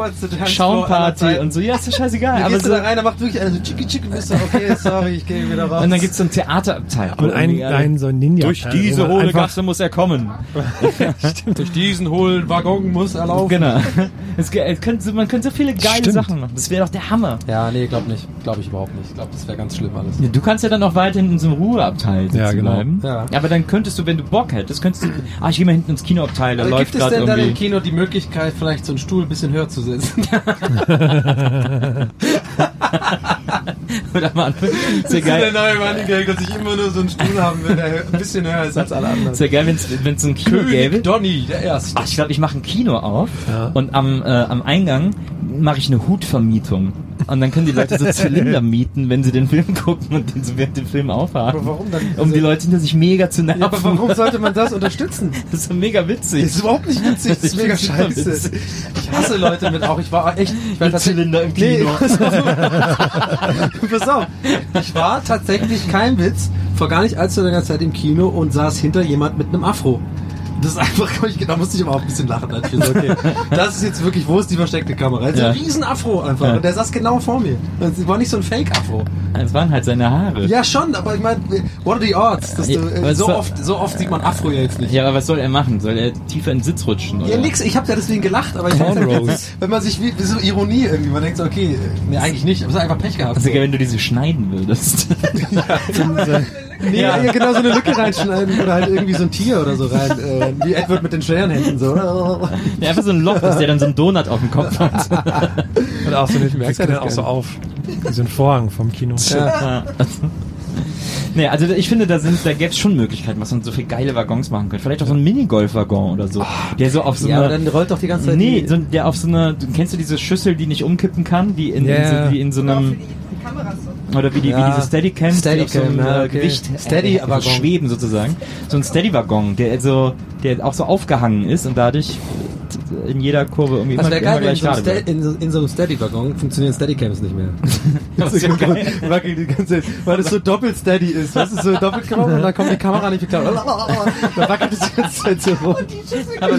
Schaumparty und so. Ja, ist doch scheißegal. Aber gehst du so, da rein, da macht wirklich einer so tschicki tschicki, bist du, okay, sorry, ich gehe wieder raus. und dann gibt's so ein Theaterabteil. Und ein, Irgendwie alle- ein so ein Ninja. Durch diese hohle Gasse muss er kommen. durch diesen hohlen Waggon muss er laufen. Genau. Es, es könnte, man könnte so viele geile Stimmt. Sachen machen. Das wäre doch der Hammer. Ja, nee, glaub nicht. Glaube ich überhaupt nicht. Ich glaube, das wäre ganz schlimm alles. Ja, Du kannst ja dann auch weiterhin in so einem Ruheabteil sitzen Ja, genau. bleiben. Ja. Aber dann könntest du, wenn du Bock hättest, könntest du, ah, ich gehe mal hinten ins Kinoabteil, da Also läuft gibt es gerade denn dann im irgendwie. Kino die Möglichkeit, vielleicht so einen Stuhl ein bisschen höher zu setzen? Oder mal, ist ja Der geil. neue Running Gag, dass ich immer nur so einen Stuhl haben will, der ein bisschen höher ist als alle anderen. Ist ja geil, wenn es so ein Kino gäbe. König Donny, der Erste. Ach, ich glaube, ich mache ein Kino auf Ja. und am, äh, am Eingang mache ich eine Hutvermietung. Und dann können die Leute so Zylinder mieten, wenn sie den Film gucken und den so während dem Film aufhaben. Aber warum dann? Um die Leute hinter sich mega zu nerven. Ja, aber warum sollte man das unterstützen? Das ist so mega witzig. Das ist überhaupt nicht witzig, das ist Ich mega scheiße. witzig. Ich hasse Leute mit auch, ich war echt, ich war Mit Zylinder im Kino. Nee, pass auf. Ich war tatsächlich kein Witz vor gar nicht allzu langer Zeit im Kino und saß hinter jemand mit einem Afro. Das ist einfach, da musste ich aber auch ein bisschen lachen. als ich so, okay, das ist jetzt wirklich, wo ist die versteckte Kamera? Das ist Ja. ein riesen Afro einfach. Ja. Und der saß genau vor mir. Das war nicht so ein Fake-Afro. Das waren halt seine Haare. Ja, schon, aber ich meine, what are the odds? Dass Ja, du, äh, es so, war- oft, so oft sieht man Afro ja jetzt nicht. Ja, aber was soll er machen? Soll er tiefer in den Sitz rutschen? Oder? Ja, nix, ich habe ja deswegen gelacht, aber ich witzig, wenn man sich wie, so Ironie irgendwie, man denkt so, okay, nee, eigentlich nicht, aber es ist einfach Pech gehabt. Also geil, wenn du diese schneiden würdest. Nee, ja. hier genau so eine Lücke reinschneiden oder halt irgendwie so ein Tier oder so rein, äh, wie Edward mit den schweren Händen so. ja, einfach so ein Loch, dass der dann so einen Donut auf dem Kopf hat. Und auch so ja geht das dann auch so auf. Wie so ein Vorhang vom Kino. Ja. Nee, also ich finde, da sind, da gäbe es schon Möglichkeiten, was man so viel geile Waggons machen könnte. Vielleicht auch so ein Minigolf-Waggon oder so. Der so auf so Ja, einer. dann rollt doch die ganze Zeit Nee, die- so, der auf so einer. du- Kennst du diese Schüssel, die nicht umkippen kann? Die in, Ja, in, so, wie in so Genau, einem. die, die so. Oder wie, die, Ja. wie diese Steadicams, die auf so einem Steadicam, ja, äh, okay. Gewicht Steady- äh, schweben sozusagen. So ein Steady-Waggon, der so, der auch so aufgehangen ist und dadurch in jeder Kurve irgendwie Das immer, immer gleich so, einem gerade bleibt. in, so, in so einem Steady-Waggon funktionieren Steady-Cams nicht mehr. Das ist ja geil. Wackelt die ganze Zeit, weil das so doppelt steady ist. Das ist so doppelt gemacht und dann kommt die Kamera nicht geklappt. Dann wackelt es die ganze Zeit so rum. Aber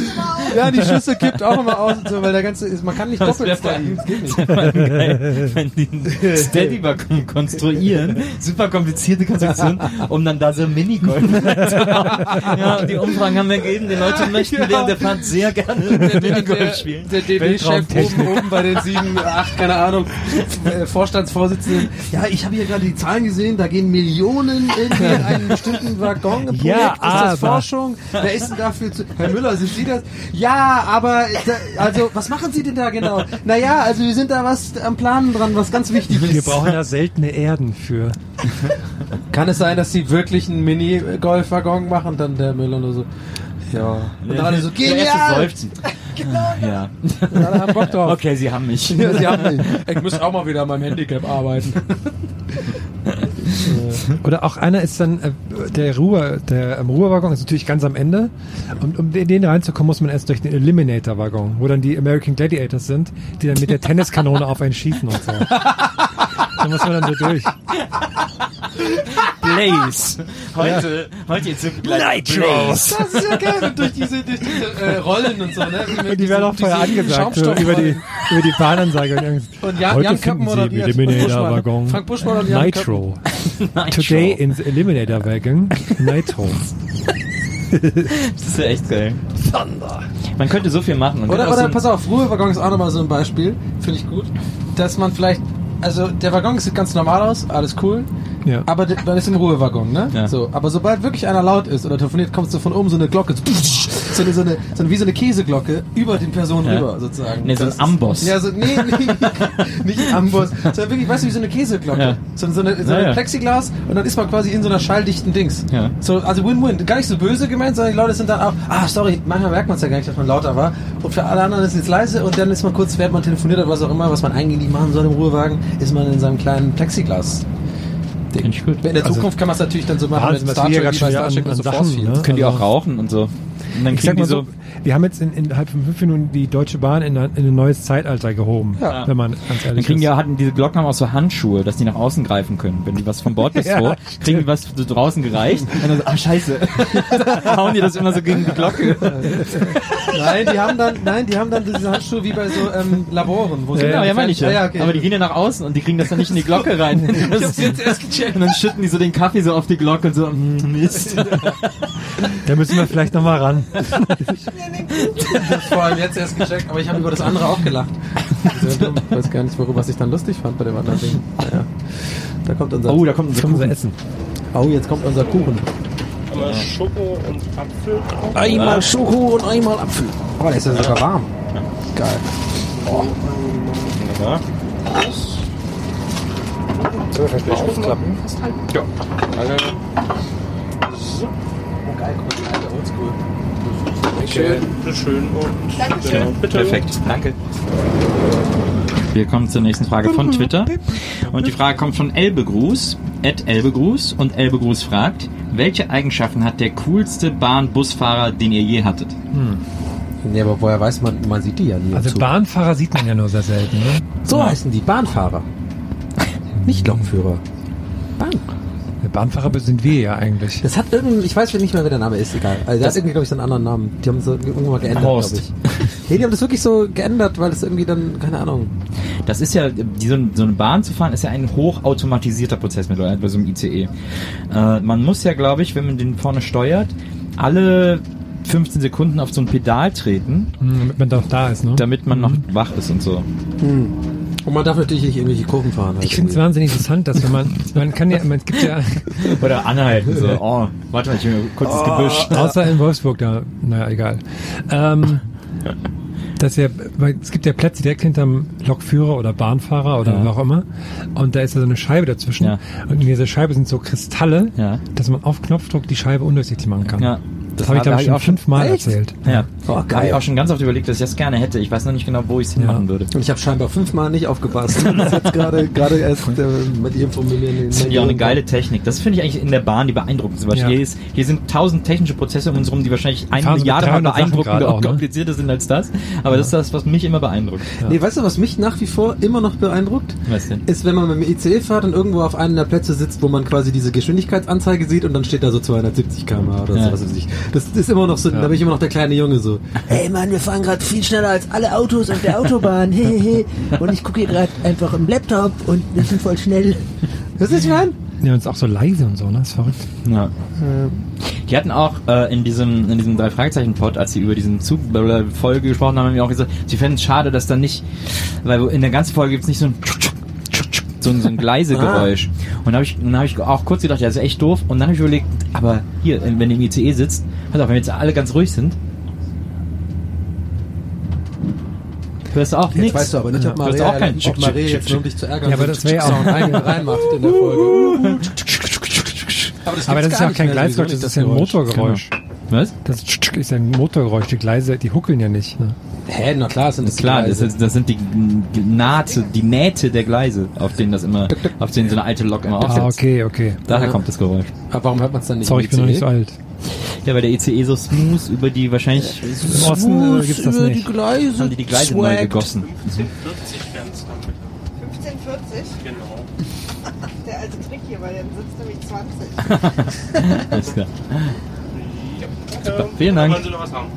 Ja, die Schüsse kippt auch immer aus und so, weil der ganze ist, man kann nicht Das doppelt steady. Das geht nicht. Das wär geil, wenn die einen Steady-Waggon konstruieren, super komplizierte Konstruktion, um dann da so Minigolf zu machen. Ja, und die Umfragen haben ergeben, die Leute möchten Ja. während der Fahrt sehr gerne Minigolf spielen. Der DB-Chef oben, oben bei den sieben, acht, keine Ahnung, äh, Vorstandsvorsitzenden. Ja, ich habe hier gerade die Zahlen gesehen, da gehen Millionen irgendwie in einen bestimmten Waggon Projekt. Ja, ist das Forschung? Wer ist denn dafür zu... Herr Müller, sind Sie das? Ja, aber, da, also, was machen Sie denn da genau? Naja, also wir sind da was am Planen dran, was ganz wichtig ist. Wir brauchen da seltene Erden für. Kann es sein, dass Sie wirklich einen Mini-Golf-Waggon machen? Dann der Müller nur so... Ja. Und dann alle so, genial! Seufzen. Ja. Alle haben Bock drauf. Okay, sie haben mich. Ja, sie haben mich. Ich muss auch mal wieder an meinem Handicap arbeiten. Oder auch einer ist dann, äh, der Ruhe, der ähm, Ruhewaggon ist natürlich ganz am Ende. Und um in den reinzukommen, muss man erst durch den Eliminator-Waggon, wo dann die American Gladiators sind, die dann mit der Tenniskanone auf einen schießen und so. Da muss man dann so durch. Blaze. Heute, heute jetzt sind gleich Nitro. Blaze. Das ist ja geil. Und durch diese, durch diese äh, Rollen und so, ne? Wie Und die werden auch vorher angesagt, so, über die, über die Bahnansage. Und. Und Jan, Heute Jan finden Köppen Sie im moderiert. Eliminator-Waggon Frank Buschmann und Jan Nitro. Nitro. Today in the Eliminator-Waggon Nitro. Das ist ja echt geil. Thunder. Man könnte so viel machen. Und Oder, oder so pass auf, Ruhewaggon ist auch nochmal so ein Beispiel, finde ich gut, dass man vielleicht, also der Waggon sieht ganz normal aus, alles cool, Ja. aber man ist im Ruhewaggon, ne? Ja. So, aber sobald wirklich einer laut ist oder telefoniert, kommt so von oben so eine Glocke, so, so, eine, so, eine, so eine, wie so eine Käseglocke über den Personen Ja. rüber, sozusagen. Nee, so ein Amboss. Ja, so, nee, nee, nicht ein Amboss, sondern wirklich, weißt du, wie so eine Käseglocke. Ja. So, so eine, so eine. Plexiglas und dann ist man quasi in so einer schalldichten Dings. Ja. So, also Win-Win. Gar nicht so böse gemeint, sondern die Leute sind dann auch, ah, sorry, manchmal merkt man es ja gar nicht, dass man lauter war. Und für alle anderen ist es leise und dann ist man kurz, während man telefoniert oder was auch immer, was man eigentlich nicht machen soll im Ruhewagen, ist man in seinem kleinen Plexiglas. Gut. In der Also, Zukunft kann man es natürlich dann so machen was Star Trek, wie bei Star Trek an so Sachen, Force Field. ne? Können die Also- auch rauchen und so. Und dann Ich sag kriegen die mal so. so, wir haben jetzt in, innerhalb von fünf Minuten die Deutsche Bahn in, ein- in ein neues Zeitalter gehoben, Ja. wenn man ganz Dann ehrlich kriegen ist. die ja, hatten diese Glocken haben auch so Handschuhe, dass die nach außen greifen können. Wenn die was vom Bordbistro, Ja, kriegen die was so draußen gereicht. Und dann so, ah, scheiße. Hauen die das immer so gegen die Glocke. Nein, die haben dann, nein, die haben dann diese Handschuhe wie bei so ähm, Laboren. Wo Genau, ja, meine ich ja. ja okay. Aber die gehen ja nach außen und die kriegen das dann nicht in die Glocke rein. Das hab's jetzt erst gecheckt. Und dann schütten die so den Kaffee so auf die Glocke und so, mm, Mist. Da müssen wir vielleicht nochmal ran. Ich hab's vor allem jetzt erst gecheckt, aber ich habe über das andere auch gelacht. Sehr dumm. Ich weiß gar nicht, worüber ich dann lustig fand bei dem anderen Ding. Naja. Da kommt unser. Oh, da kommt unser Kuchen. essen. Oh, jetzt kommt unser Kuchen. Einmal Schoko und Apfel drauf. Einmal Schoko und einmal Apfel. Oh, der ist ja sogar warm. Geil. Ja. So, vielleicht mal aufklappen. Ja. Alle. So. Oh, geil, guck mal, die alte Oldschool. Okay. Bitteschön und genau, bitte. Perfekt, danke. Wir kommen zur nächsten Frage von Twitter. Und die Frage kommt von Elbegruß, at Elbegruß. Und Elbegruß fragt, welche Eigenschaften hat der coolste Bahn-Busfahrer, den ihr je hattet? Nee, aber woher weiß man, man sieht die ja nie. Also. Bahnfahrer sieht man ja nur sehr selten. Ne? so heißen die Bahnfahrer. Nicht Lokführer. Bahn. Bahnfahrer sind wir ja eigentlich. Das hat irgendein, ich weiß nicht mehr, wer der Name ist, egal. Also der hat irgendwie, glaube ich, so einen anderen Namen. Die haben so irgendwann mal geändert, glaube ich. Nee, die haben das wirklich so geändert, weil das irgendwie dann, keine Ahnung. Das ist ja, die, so, so eine Bahn zu fahren, ist ja ein hochautomatisierter Prozess bei so einem ICE. Äh, man muss ja, glaube ich, wenn man den vorne steuert, alle 15 Sekunden auf so ein Pedal treten, Hm, damit man doch da ist, ne? damit man noch wach ist und so. Und man darf natürlich nicht irgendwelche Kurven fahren. halt Ich finde es wahnsinnig interessant, dass wenn man, man kann ja, man es gibt ja, Oder anhalten, so, oh, warte mal, ich will kurzes Gebüsch. außer in Wolfsburg da, naja, egal. Ähm, dass ja, weil es gibt ja Plätze direkt hinterm Lokführer oder Bahnfahrer oder Ja. wer auch immer. Und da ist ja so eine Scheibe dazwischen. Ja. Und in dieser Scheibe sind so Kristalle, Ja. dass man auf Knopfdruck die Scheibe undurchsichtig machen kann. Ja. Das habe ich, glaube ich, schon auch schon fünfmal erzählt. Ja, Oh, habe geil. ich auch schon ganz oft überlegt, dass ich das gerne hätte. Ich weiß noch nicht genau, wo ich es hinmachen würde. Und ich habe scheinbar fünfmal nicht aufgepasst. Das ist jetzt gerade gerade erst äh, mit ihrem von mir. Das finde ich auch eine geile Technik. Das finde ich eigentlich in der Bahn die beeindruckendste. Weil Ja. hier, ist, hier sind tausend technische Prozesse um uns rum, die wahrscheinlich eine Milliarde mal 300 Sachen beeindruckender und ne? komplizierter sind als das. Aber das ist das, was mich immer beeindruckt. Nee, weißt du, was mich nach wie vor immer noch beeindruckt? Was denn? Ist, wenn man mit dem ICE fährt und irgendwo auf einem der Plätze sitzt, wo man quasi diese Geschwindigkeitsanzeige sieht und dann steht da so 270 km/h oder Ja. so, was weiß ich. Das ist immer noch so, da bin ich immer noch der kleine Junge so. Hey Mann, wir fahren gerade viel schneller als alle Autos auf der Autobahn. Hehehe. und ich gucke hier gerade einfach im Laptop und wir sind voll schnell. Das ist mein? Ja, und ist auch so leise und so, ne? Das ist verrückt. Ja. Die hatten auch äh, in diesem in diesem drei Fragezeichen Pod, als sie über diesen Zug äh, Folge gesprochen haben, haben die auch gesagt, sie fänden es schade, dass da nicht, weil in der ganzen Folge gibt's nicht so ein so ein, so ein Gleisegeräusch. Und da habe ich, dann habe ich auch kurz gedacht, ja, das ist echt doof. Und dann habe ich überlegt, aber hier, wenn du im ICE sitzt, pass auf, wenn jetzt alle ganz ruhig sind, hörst du auch Jetzt nichts. weißt du aber nicht, ob Maria, auch keinen ob Maria jetzt nur um dich zu ärgern Ja, aber das wäre ja auch- reinmacht in der Folge. Aber das ist ja auch kein Gleisgeräusch, das ist ja ein Motorgeräusch. Was? Das ist ein Motorgeräusch. Die Gleise, die huckeln ja nicht. Ne? Hä, na klar, sind Das ist klar, das, ist, das sind die Naht, die Nähte der Gleise, auf denen das immer, auf denen so eine alte Lok immer aufsetzt. Ah, okay, okay. Daher kommt das Geräusch. Aber warum hört man es dann nicht Sorry, ich bin noch nicht so ICE? alt. Ja, weil der ICE so smooth über die wahrscheinlich Im Osten äh, gibt's das über nicht. die Gleise haben die die Gleise neu gegossen. 40 werden es dann. 1540? Genau. Der alte Trick hier, weil dann sitzt nämlich 20. Alles klar. Super, vielen Dank. Wollen Sie noch was haben?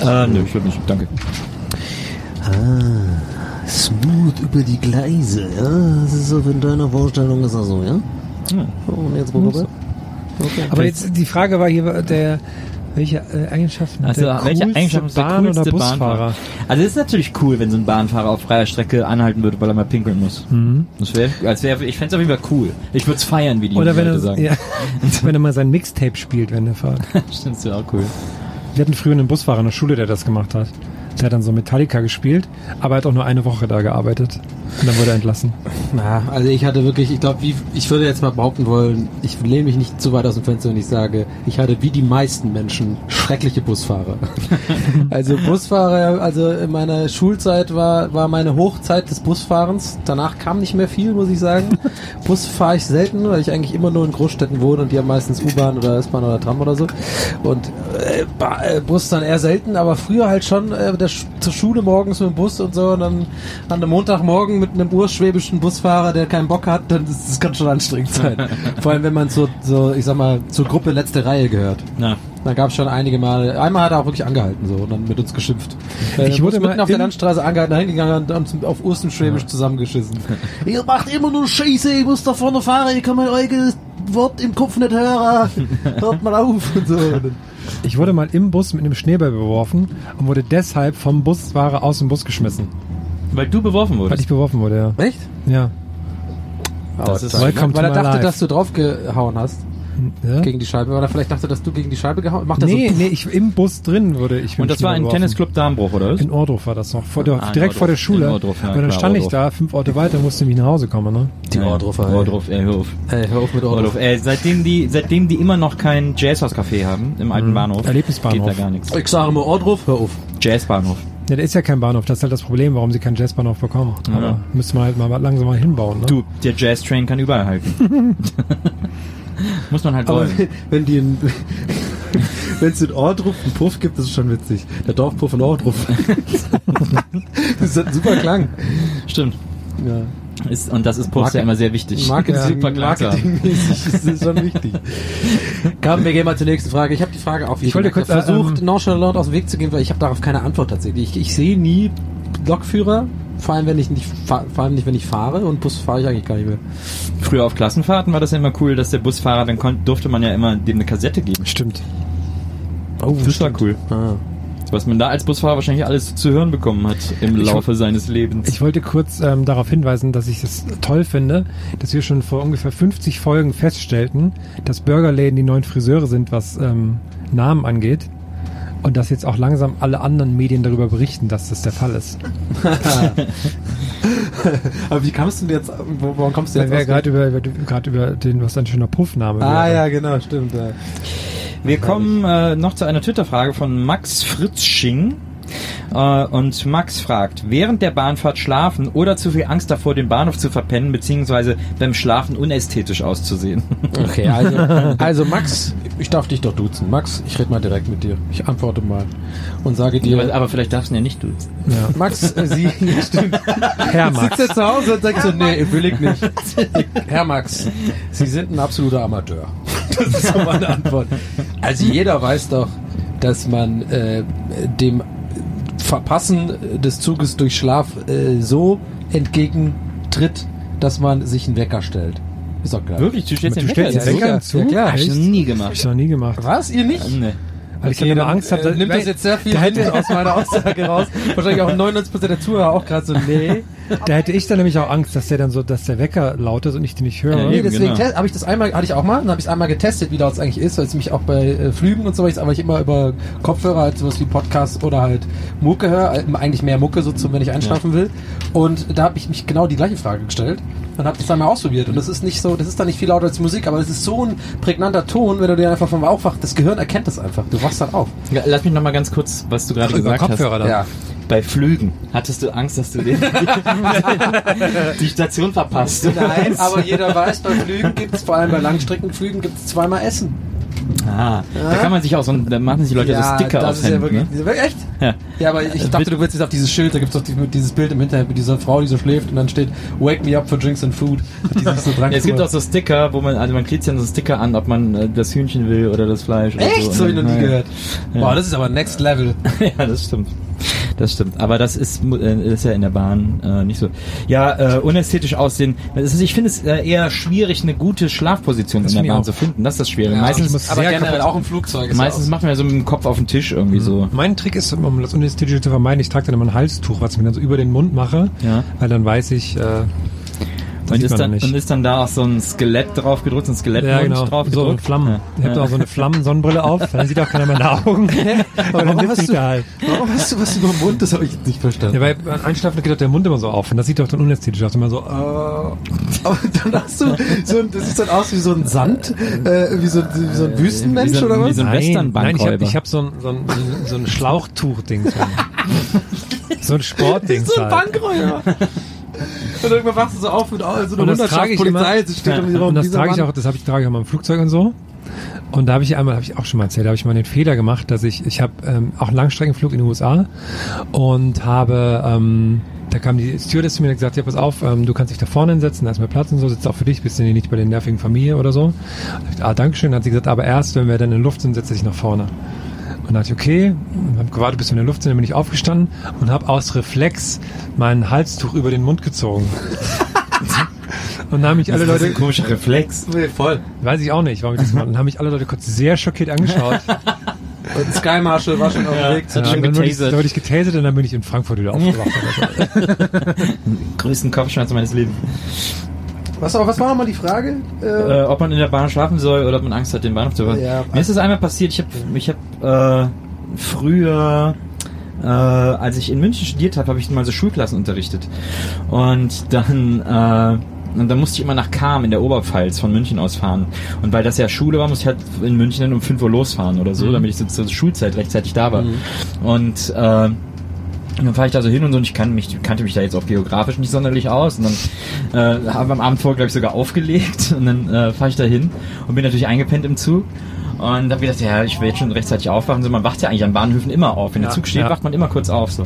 Äh, nö, ich würde nicht. Danke. Ah, smooth über die Gleise. Ja, das ist so in deiner Vorstellung ist das so, ja? Ja. Und jetzt worüber? Okay. Aber jetzt die Frage war hier der welche äh, Eigenschaften hat Also, der welche Eigenschaften ist der Bahn- coolste oder Busfahrer? Bahnfahrer? Also, es ist natürlich cool, wenn so ein Bahnfahrer auf freier Strecke anhalten würde, weil er mal pinkeln muss. Mhm. Das wäre, als wäre, ich fände es auf jeden Fall cool. Ich würde es feiern, wie die Oder wenn Leute er, sagen. ja, wenn er mal sein Mixtape spielt, wenn er fährt. Stimmt, das wäre auch cool. Wir hatten früher einen Busfahrer in der Schule, der das gemacht hat. Der hat dann so Metallica gespielt, aber er hat auch nur eine Woche da gearbeitet. Und dann wurde er entlassen. Na, also ich hatte wirklich, ich glaube, ich würde jetzt mal behaupten wollen, ich lehne mich nicht zu weit aus dem Fenster und ich sage, ich hatte wie die meisten Menschen schreckliche Busfahrer. also Busfahrer, also in meiner Schulzeit war war meine Hochzeit des Busfahrens. Danach kam nicht mehr viel, muss ich sagen. Bus fahre ich selten, weil ich eigentlich immer nur in Großstädten wohne und die haben meistens U-Bahn oder S-Bahn oder Tram oder so. Und äh, äh, Bus dann eher selten, aber früher halt schon äh, der, zur Schule morgens mit dem Bus und so und dann an einem Montagmorgen mit einem urschwäbischen Busfahrer, der keinen Bock hat, dann das, das kann schon anstrengend sein. Vor allem, wenn man zur, so, ich sag mal, zur Gruppe letzte Reihe gehört. Ja. Da gab es schon einige Male. Einmal hat er auch wirklich angehalten so und dann mit uns geschimpft. Äh, Ich wurde mitten mal auf der Landstraße angehalten, da hingegangen und uns auf Urstenschwäbisch zusammengeschissen. Ihr macht immer nur Scheiße, ich muss da vorne fahren, ich kann mein eigenes Wort im Kopf nicht hören. Hört mal auf und so. Ich wurde mal im Bus mit einem Schneeball beworfen und wurde deshalb vom Busfahrer aus dem Bus geschmissen. Weil du beworfen Weil wurdest. ich beworfen wurde, ja. Echt? Ja. Das ist- Welcome Weil er dachte, life. dass du draufgehauen hast ja? gegen die Scheibe. Oder vielleicht dachte, dass du gegen die Scheibe gehauen Macht er Nee, so nee, ich, im Bus drin wurde ich Und das war ein beworfen. Tennisclub Darmbruch, oder was? In Ordruf war das noch. Vor der, Ah, direkt vor der. Schule. In Ohrdruf, ja, und dann klar, stand ich Ohrdruf. da, fünf Orte weiter, musste mich nach Hause kommen, ne? Die Ohrdruffer, ey. Ohrdruf, ey, hör auf. Ey, hör auf mit Ohrdruf. Ohrdruf. Ey, seitdem die, seitdem die immer noch kein Jazzhaus-Café haben, im alten Bahnhof. Erlebnisbahnhof. Geht da gar nichts. Ich sage immer Ohrdruf, hör auf. Jazzbahnhof. Ja, der ist ja kein Bahnhof, das ist halt das Problem, warum sie keinen Jazzbahnhof bekommen. Ja. Aber müsste man halt mal langsam mal hinbauen, ne? Du, der Jazztrain kann überall halten. Muss man halt Aber wollen. wenn- wenn die in, wenn es in Ohrdruf einen Puff gibt, das ist schon witzig. Der Dorfpuff in Ohrdruf. das hat einen super Klang. Stimmt. Ja. Ist, und das ist Puffs ja immer sehr wichtig. Marketing, Super. Marketingmäßig ist das schon wichtig. Komm, wir gehen mal zur nächsten Frage. Ich habe die Frage auf Ich wollte kurz, äh, versucht, ähm, nonchalant aus dem Weg zu gehen, weil ich habe darauf keine Antwort tatsächlich. Ich, ich sehe nie Lokführer, vor allem wenn ich nicht, vor allem nicht wenn ich fahre und Bus fahre ich eigentlich gar nicht mehr. Früher auf Klassenfahrten war das ja immer cool, dass der Busfahrer, dann kon durfte man ja immer dem eine Kassette geben. Stimmt. Oh, Das war cool. Ah. Was man da als Busfahrer wahrscheinlich alles zu hören bekommen hat im Laufe seines Lebens. Ich wollte kurz ähm, darauf hinweisen, dass ich es toll finde, dass wir schon vor ungefähr 50 Folgen feststellten, dass Burgerläden die neuen Friseure sind, was ähm, Namen angeht. Und dass jetzt auch langsam alle anderen Medien darüber berichten, dass das der Fall ist. Aber wie kamst du denn jetzt, wo, warum kommst du Weil jetzt wir aus- gerade über, über, gerade über den, was ein schöner Puffname Ah wäre. ja, genau, stimmt. Ja. Wir kommen äh, noch zu einer Twitter-Frage von Max Fritzsching. Äh, und Max fragt, während der Bahnfahrt schlafen oder zu viel Angst davor, den Bahnhof zu verpennen, beziehungsweise beim Schlafen unästhetisch auszusehen. Okay, also, also Max, ich darf dich doch duzen. Max, ich rede mal direkt mit dir. Ich antworte mal und sage dir, Aber vielleicht darfst du ihn ja nicht duzen. Ja. Max, äh, Sie, stimmt. Herr Sitzt Max. er zu Hause und sagt so, nee, will ich nicht. Herr Max, Sie sind ein absoluter Amateur. Das ist so meine Antwort. Also jeder weiß doch, dass man äh, dem Verpassen des Zuges durch Schlaf äh, so entgegentritt, dass man sich einen Wecker stellt. Ist doch klar. Wirklich? Du stellst Du den stellst Wecker? den Ja, Wecker zu? Ja, klar. Hab ich noch nie Hab gemacht. ich noch nie gemacht. Was? Ihr nicht? Nee. Weil ich Okay, dann immer Angst habe, äh, nimmt das jetzt sehr viel Wind aus meiner Aussage raus. Wahrscheinlich auch 99% der Zuhörer auch gerade so, nee. Da hätte ich dann nämlich auch Angst, dass der dann so, dass der Wecker laut ist und ich den nicht höre. Ja, Nee, deswegen genau. habe ich das einmal, hatte ich auch mal, dann habe ich es einmal getestet, wie laut es eigentlich ist, weil es mich auch bei äh, Flügen und so, weil ich aber ich immer über Kopfhörer halt sowas wie Podcast oder halt Mucke höre, äh, eigentlich mehr Mucke so zum, wenn ich einschlafen will. Und da habe ich mich genau die gleiche Frage gestellt und habe das dann mal ausprobiert. Und das ist nicht so, das ist dann nicht viel lauter als Musik, aber es ist so ein prägnanter Ton, wenn du dir einfach vom Aufwacht, das Gehirn erkennt das einfach. Du wachst dann auf. Ja, Lass mich noch mal ganz kurz, was du gerade Über gesagt Kopfhörer hast. dann. Ja. Bei Flügen hattest du Angst, dass du den, die Station verpasst? Nein, aber jeder weiß, bei Flügen gibt's vor allem bei Langstreckenflügen, gibt's zweimal Essen. Ah, da kann man sich auch so, da machen sich Leute so Sticker das aufs ist ja Hemd, wirklich, ne? Echt? Ja. Ja, aber ich dachte, du willst jetzt auf dieses Schild, da gibt's doch die, dieses Bild im Internet mit dieser Frau, die so schläft und dann steht Wake me up for drinks and food. Die so Ja, es gibt auch so Sticker, wo man, also man kriegt ja so Sticker an, ob man äh, das Hühnchen will oder das Fleisch. Echt? so. So hab ich noch nie Ja. gehört. Ja. Boah, das ist aber next level. ja, das stimmt. Das stimmt. Aber das ist, äh, ist ja in der Bahn äh, nicht so. Ja, äh, unästhetisch aussehen. Das ist, ich finde es äh, eher schwierig, eine gute Schlafposition in der Bahn auch. zu finden. Das ist das Schwierige. ich meistens muss Aber generell kaputt- auch im Flugzeug. ist meistens ja macht man ja so mit dem Kopf auf den Tisch irgendwie so. Mein Trick ist, um das Unnötige zu vermeiden, ich trage dann immer ein Halstuch, was ich mir dann so über den Mund mache, Ja. weil dann weiß ich, äh, das Und ist, dann, und ist dann da auch so ein Skelett drauf gedrückt, so ein Skelettmund ja, genau. drauf So gedrückt? Flammen. Ja. Habe da auch so eine Flammen-Sonnenbrille auf, dann sieht auch keiner meine Augen. Aber dann Warum hast du- da halt. Warum hast du was über den Mund? Das habe ich jetzt nicht verstanden. Ja, weil beim Einschlafen geht doch der Mund immer so auf und das sieht doch dann unästhetisch aus. Immer so, äh, Aber dann hast du so ein, das sieht dann aus wie so ein Sand, äh, wie so, wie so ein Wüstenmensch wie so- oder wie was? so ein nein, nein, ich habe ich hab so ein, so ein, so ein Schlauchtuch-Ding. So ein, so ein Sportding. so ein halt. Bankräuber. Und irgendwann wachst du so auf mit oh, so Und einer das ich. Hundertschaftspolizei, sie steht Ja, um die und das trage ich auch, das habe ich trage ich auch mal im Flugzeug und so. Und da habe ich einmal, habe ich auch schon mal erzählt, da habe ich mal den Fehler gemacht, dass ich, ich habe ähm, auch einen Langstreckenflug in den USA und habe, ähm, da kam die Stewardess zu mir und hat gesagt, ja, pass auf, ähm, du kannst dich da vorne hinsetzen, da ist mehr Platz und so, sitzt auch für dich, bist du nicht bei der nervigen Familie oder so. Und ich, ah, Dankeschön, hat sie gesagt, aber erst, wenn wir dann in der Luft sind, setze dich nach vorne. Und dann dachte ich, okay, habe gewartet, bis wir in der Luft sind, dann bin ich aufgestanden und habe aus Reflex mein Halstuch über den Mund gezogen. und dann haben mich alle Das ist Leute, ein komischer Reflex. Nee, voll. weiß ich auch nicht, warum ich das gemacht habe, dann haben mich alle Leute kurz sehr schockiert angeschaut. Und Sky Marshal war schon auf dem Weg. Hat Ja, schon und dann wurde ich, dann wurde ich getasert und dann bin ich in Frankfurt wieder aufgewacht. Größten Kopfschmerz meines Lebens. Was, was war nochmal die Frage? Äh, Äh, ob man in der Bahn schlafen soll oder ob man Angst hat, den Bahnhof zu verlassen. Ja. Mir ist das einmal passiert, ich habe ich hab, äh, früher, äh, als ich in München studiert habe, habe ich mal so Schulklassen unterrichtet. Und dann, äh, und dann musste ich immer nach Kam in der Oberpfalz von München aus fahren. Und weil das ja Schule war, musste ich halt in München dann um 5 Uhr losfahren oder so, damit ich so zur Schulzeit rechtzeitig da war. Und äh, und dann fahre ich da so hin und so und ich kann mich, kannte mich da jetzt auch geografisch nicht sonderlich aus. Und dann äh, habe am Abend vorher, glaube ich, sogar aufgelegt und dann äh, fahre ich da hin und bin natürlich eingepennt im Zug. Und habe gedacht, ja, ich will jetzt schon rechtzeitig aufwachen. So, man wacht ja eigentlich an Bahnhöfen immer auf. Wenn der Zug steht, ja. wacht man immer kurz auf. So.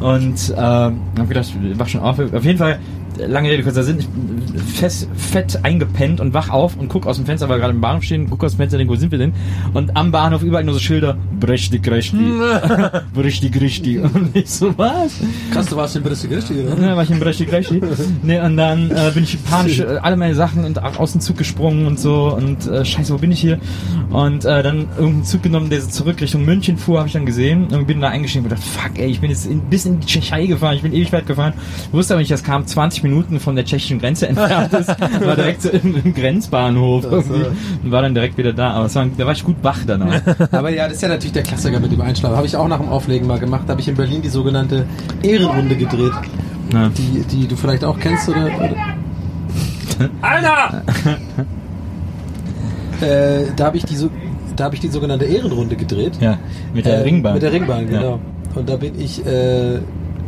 Und äh, habe gedacht, ich wach schon auf. Auf jeden Fall, lange Rede, kurzer Sinn, ich bin fest, fett eingepennt und wach auf und guck aus dem Fenster, weil wir gerade im Bahnhof stehen, guck aus dem Fenster, denk, wo sind wir denn? Und am Bahnhof überall nur so Schilder, brechtig, rechtig, brechtig, richtig. Und ich so, was? krass, du warst bitte richtig, oder? Ja, war ich im Bereich Gleichi. Nee, und dann äh, bin ich panisch äh, alle meine Sachen und au- aus dem Zug gesprungen und so und äh, scheiße, wo bin ich hier? Und äh, dann irgendeinen Zug genommen, der so zurück Richtung München fuhr, habe ich dann gesehen und bin da eingestiegen und gedacht, fuck ey, ich bin jetzt in, bis in die Tschechei gefahren, ich bin ewig weit gefahren. Wusste aber nicht, das kam 20 Minuten von der tschechischen Grenze entfernt ist, war direkt so im, im Grenzbahnhof irgendwie und war dann direkt wieder da. Aber es war, da war ich gut wach danach. Aber ja, das ist ja natürlich der Klassiker mit dem Einschlafen. Habe ich auch nach dem Auflegen mal gemacht. Da habe ich in Berlin die sogenannte Ehrenrunde gedreht. Ja. Die, die du vielleicht auch kennst, oder? oder? Alter! äh, da habe ich die so, da habe ich die sogenannte Ehrenrunde gedreht. Ja, mit der Äh, Ringbahn. Mit der Ringbahn, Ja. genau. Und da bin ich, äh,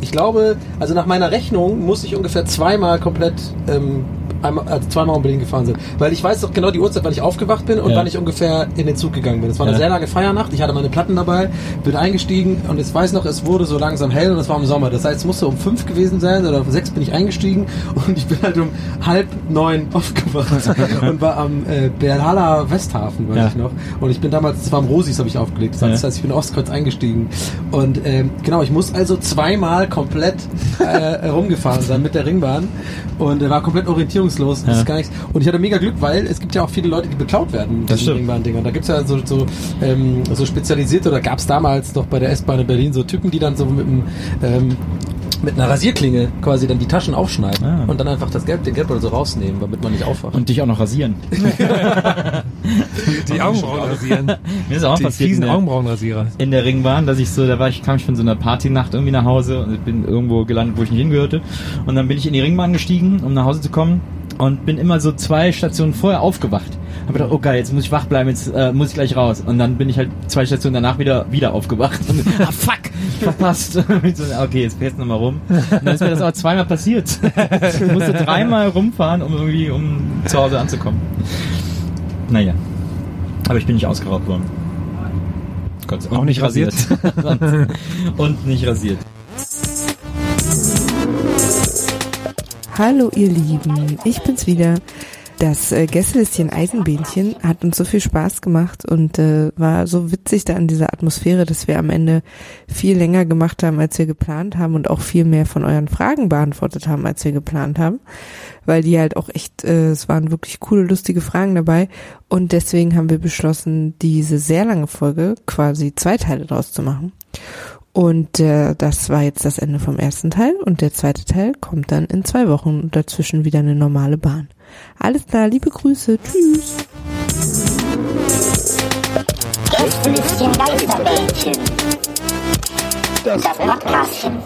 ich glaube, also nach meiner Rechnung muss ich ungefähr zweimal komplett, ähm, einmal, also zweimal um Berlin gefahren sind. Weil ich weiß doch genau die Uhrzeit, wann ich aufgewacht bin und Ja. wann ich ungefähr in den Zug gegangen bin. Es war eine Ja. sehr lange Feiernacht, ich hatte meine Platten dabei, bin eingestiegen und ich weiß noch, es wurde so langsam hell und es war im Sommer. Das heißt, es musste um fünf gewesen sein oder um sechs bin ich eingestiegen und ich bin halt um halb neun aufgewacht und war am äh, Berlala Westhafen, weiß Ja. ich noch. Und ich bin damals, das war am Rosis, habe ich aufgelegt. Das heißt, Ja. das heißt, ich bin Ostkreuz eingestiegen. Und ähm, genau, ich muss also zweimal komplett äh, rumgefahren sein mit der Ringbahn und äh, war komplett orientierungslos. Das Ja. ist gar nichts. Und ich hatte mega Glück, weil es gibt ja auch viele Leute, die beklaut werden mit Das diesen stimmt. Ringbahn-Dingern. Da gibt's ja so, so, ähm, so spezialisierte, oder gab's damals noch bei der S-Bahn in Berlin so Typen, die dann so mit dem ähm, mit einer Rasierklinge quasi dann die Taschen aufschneiden Ah. und dann einfach das Gelb, den Geldbeutel so rausnehmen, damit man nicht aufwacht. Und dich auch noch rasieren. Die Augenbrauen rasieren. Mir ist auch Die passiert. der- Augenbrauenrasierer. in der Ringbahn, dass ich so, da war ich, kam ich von so einer Partynacht irgendwie nach Hause und bin irgendwo gelandet, wo ich nicht hingehörte. Und dann bin ich in die Ringbahn gestiegen, um nach Hause zu kommen und bin immer so zwei Stationen vorher aufgewacht. Hab gedacht, oh geil, jetzt muss ich wach bleiben, jetzt äh, muss ich gleich raus. Und dann bin ich halt zwei Stationen danach wieder wieder aufgewacht. Und, ah fuck, verpasst. So, okay, jetzt fährst du nochmal rum. Und dann ist mir das aber zweimal passiert. Ich musste dreimal rumfahren, um irgendwie um zu Hause anzukommen. Naja. Aber ich bin nicht ausgeraubt worden. Gott Dank. Auch nicht rasiert. Und nicht rasiert. Hallo ihr Lieben, ich bin's wieder. Das äh, Gästelistchen Eisenbähnchen hat uns so viel Spaß gemacht und äh, war so witzig da in dieser Atmosphäre, dass wir am Ende viel länger gemacht haben, als wir geplant haben und auch viel mehr von euren Fragen beantwortet haben, als wir geplant haben, weil die halt auch echt, äh, es waren wirklich coole, lustige Fragen dabei und deswegen haben wir beschlossen, diese sehr lange Folge quasi zwei Teile draus zu machen. Und äh, das war jetzt das Ende vom ersten Teil und der zweite Teil kommt dann in zwei Wochen und dazwischen wieder eine normale Bahn. Alles klar, liebe Grüße, tschüss. Gästelistchen Geisterbällchen. Das Podcastchen.